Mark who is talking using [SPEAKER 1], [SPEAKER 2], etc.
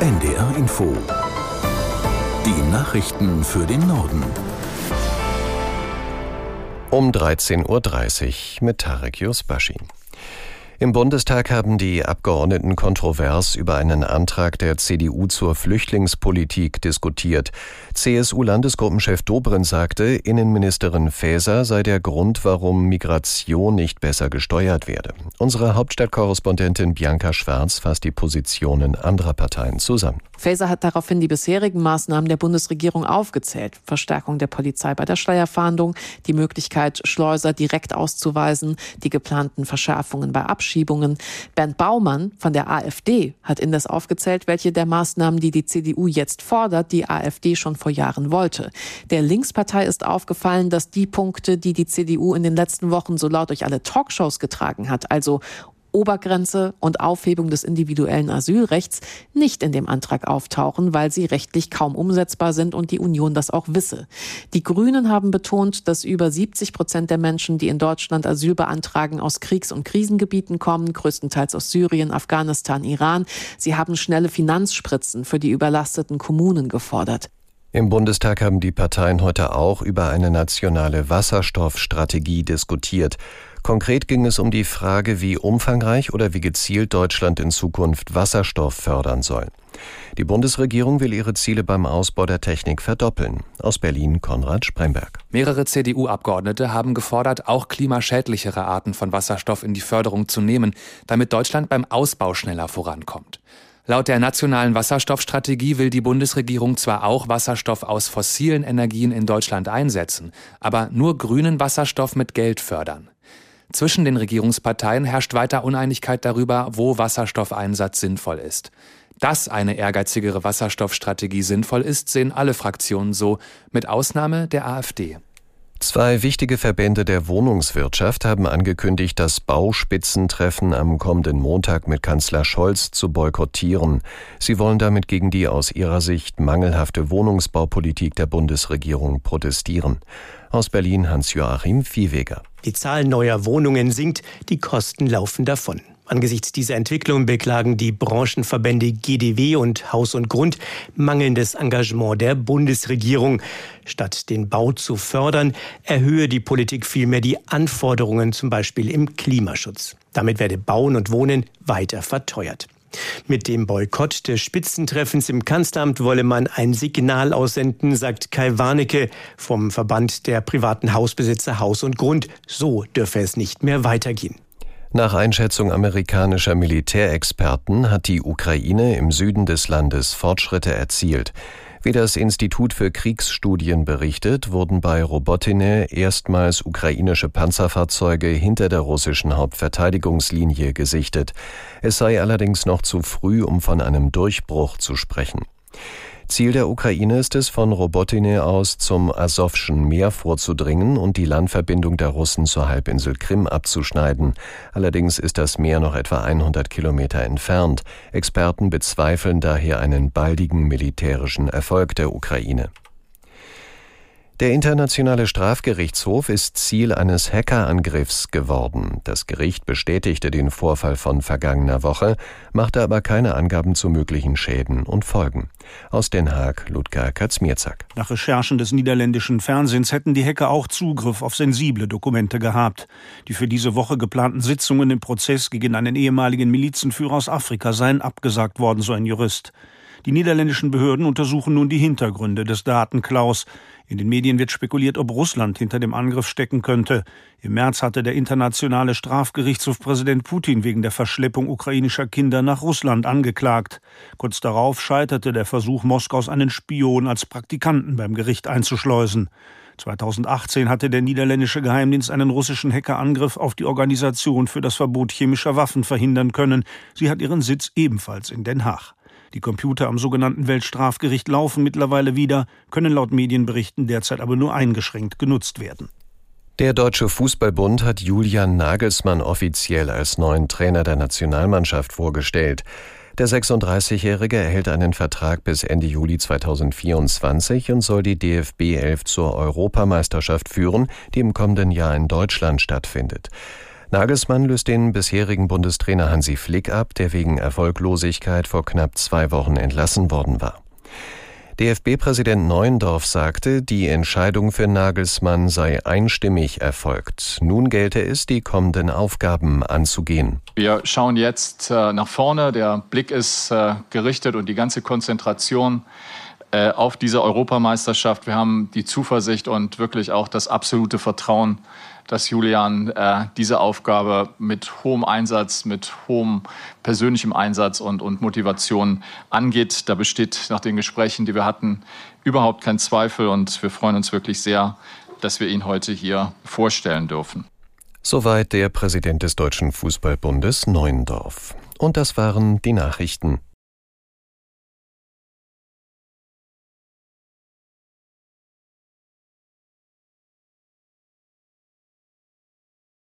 [SPEAKER 1] NDR Info. Die Nachrichten für den Norden.
[SPEAKER 2] Um 13.30 Uhr mit Tarek Yusbashi. Im Bundestag haben die Abgeordneten kontrovers über einen Antrag der CDU zur Flüchtlingspolitik diskutiert. CSU-Landesgruppenchef Dobrindt sagte, Innenministerin Faeser sei der Grund, warum Migration nicht besser gesteuert werde. Unsere Hauptstadtkorrespondentin Bianca Schwarz fasst die Positionen anderer Parteien zusammen.
[SPEAKER 3] Faeser hat daraufhin die bisherigen Maßnahmen der Bundesregierung aufgezählt. Verstärkung der Polizei bei der Steuerfahndung, die Möglichkeit, Schleuser direkt auszuweisen, die geplanten Verschärfungen bei Abschiebungen. Bernd Baumann von der AfD hat indes aufgezählt, welche der Maßnahmen, die die CDU jetzt fordert, die AfD schon vor Jahren wollte. Der Linkspartei ist aufgefallen, dass die Punkte, die die CDU in den letzten Wochen so laut durch alle Talkshows getragen hat, also Obergrenze und Aufhebung des individuellen Asylrechts nicht in dem Antrag auftauchen, weil sie rechtlich kaum umsetzbar sind und die Union das auch wisse. Die Grünen haben betont, dass über 70 Prozent der Menschen, die in Deutschland Asyl beantragen, aus Kriegs- und Krisengebieten kommen, größtenteils aus Syrien, Afghanistan, Iran. Sie haben schnelle Finanzspritzen für die überlasteten Kommunen gefordert.
[SPEAKER 2] Im Bundestag haben die Parteien heute auch über eine nationale Wasserstoffstrategie diskutiert. Konkret ging es um die Frage, wie umfangreich oder wie gezielt Deutschland in Zukunft Wasserstoff fördern soll. Die Bundesregierung will ihre Ziele beim Ausbau der Technik verdoppeln. Aus Berlin Konrad Spremberg.
[SPEAKER 4] Mehrere CDU-Abgeordnete haben gefordert, auch klimaschädlichere Arten von Wasserstoff in die Förderung zu nehmen, damit Deutschland beim Ausbau schneller vorankommt. Laut der nationalen Wasserstoffstrategie will die Bundesregierung zwar auch Wasserstoff aus fossilen Energien in Deutschland einsetzen, aber nur grünen Wasserstoff mit Geld fördern. Zwischen den Regierungsparteien herrscht weiter Uneinigkeit darüber, wo Wasserstoffeinsatz sinnvoll ist. Dass eine ehrgeizigere Wasserstoffstrategie sinnvoll ist, sehen alle Fraktionen so, mit Ausnahme der AfD.
[SPEAKER 2] Zwei wichtige Verbände der Wohnungswirtschaft haben angekündigt, das Bauspitzentreffen am kommenden Montag mit Kanzler Scholz zu boykottieren. Sie wollen damit gegen die aus ihrer Sicht mangelhafte Wohnungsbaupolitik der Bundesregierung protestieren. Aus Berlin Hans-Joachim Viehweger.
[SPEAKER 5] Die Zahl neuer Wohnungen sinkt, die Kosten laufen davon. Angesichts dieser Entwicklung beklagen die Branchenverbände GDW und Haus und Grund mangelndes Engagement der Bundesregierung. Statt den Bau zu fördern, erhöhe die Politik vielmehr die Anforderungen, zum Beispiel im Klimaschutz. Damit werde Bauen und Wohnen weiter verteuert. Mit dem Boykott des Spitzentreffens im Kanzleramt wolle man ein Signal aussenden, sagt Kai Warnecke vom Verband der privaten Hausbesitzer Haus und Grund. So dürfe es nicht mehr weitergehen.
[SPEAKER 2] Nach Einschätzung amerikanischer Militärexperten hat die Ukraine im Süden des Landes Fortschritte erzielt. Wie das Institut für Kriegsstudien berichtet, wurden bei Robotine erstmals ukrainische Panzerfahrzeuge hinter der russischen Hauptverteidigungslinie gesichtet. Es sei allerdings noch zu früh, um von einem Durchbruch zu sprechen. Ziel der Ukraine ist es, von Robotine aus zum Asowschen Meer vorzudringen und die Landverbindung der Russen zur Halbinsel Krim abzuschneiden. Allerdings ist das Meer noch etwa 100 Kilometer entfernt. Experten bezweifeln daher einen baldigen militärischen Erfolg der Ukraine. Der Internationale Strafgerichtshof ist Ziel eines Hackerangriffs geworden. Das Gericht bestätigte den Vorfall von vergangener Woche, machte aber keine Angaben zu möglichen Schäden und Folgen. Aus Den Haag, Ludger Katzmierzak.
[SPEAKER 6] Nach Recherchen des niederländischen Fernsehens hätten die Hacker auch Zugriff auf sensible Dokumente gehabt. Die für diese Woche geplanten Sitzungen im Prozess gegen einen ehemaligen Milizenführer aus Afrika seien abgesagt worden, so ein Jurist. Die niederländischen Behörden untersuchen nun die Hintergründe des Datenklaus. In den Medien wird spekuliert, ob Russland hinter dem Angriff stecken könnte. Im März hatte der internationale Strafgerichtshof Präsident Putin wegen der Verschleppung ukrainischer Kinder nach Russland angeklagt. Kurz darauf scheiterte der Versuch Moskaus, einen Spion als Praktikanten beim Gericht einzuschleusen. 2018 hatte der niederländische Geheimdienst einen russischen Hackerangriff auf die Organisation für das Verbot chemischer Waffen verhindern können. Sie hat ihren Sitz ebenfalls in Den Haag. Die Computer am sogenannten Weltstrafgericht laufen mittlerweile wieder, können laut Medienberichten derzeit aber nur eingeschränkt genutzt werden.
[SPEAKER 2] Der Deutsche Fußballbund hat Julian Nagelsmann offiziell als neuen Trainer der Nationalmannschaft vorgestellt. Der 36-Jährige erhält einen Vertrag bis Ende Juli 2024 und soll die DFB 11 zur Europameisterschaft führen, die im kommenden Jahr in Deutschland stattfindet. Nagelsmann löst den bisherigen Bundestrainer Hansi Flick ab, der wegen Erfolglosigkeit vor knapp zwei Wochen entlassen worden war. DFB-Präsident Neuendorf sagte, die Entscheidung für Nagelsmann sei einstimmig erfolgt. Nun gelte es, die kommenden Aufgaben anzugehen.
[SPEAKER 7] Wir schauen jetzt äh, nach vorne. Der Blick ist äh, gerichtet und die ganze Konzentration äh, auf diese Europameisterschaft. Wir haben die Zuversicht und wirklich auch das absolute Vertrauen, dass Julian äh, diese Aufgabe mit hohem Einsatz, mit hohem persönlichem Einsatz und, und Motivation angeht. Da besteht nach den Gesprächen, die wir hatten, überhaupt kein Zweifel und wir freuen uns wirklich sehr, dass wir ihn heute hier vorstellen dürfen.
[SPEAKER 2] Soweit der Präsident des Deutschen Fußballbundes Neuendorf. Und das waren die Nachrichten.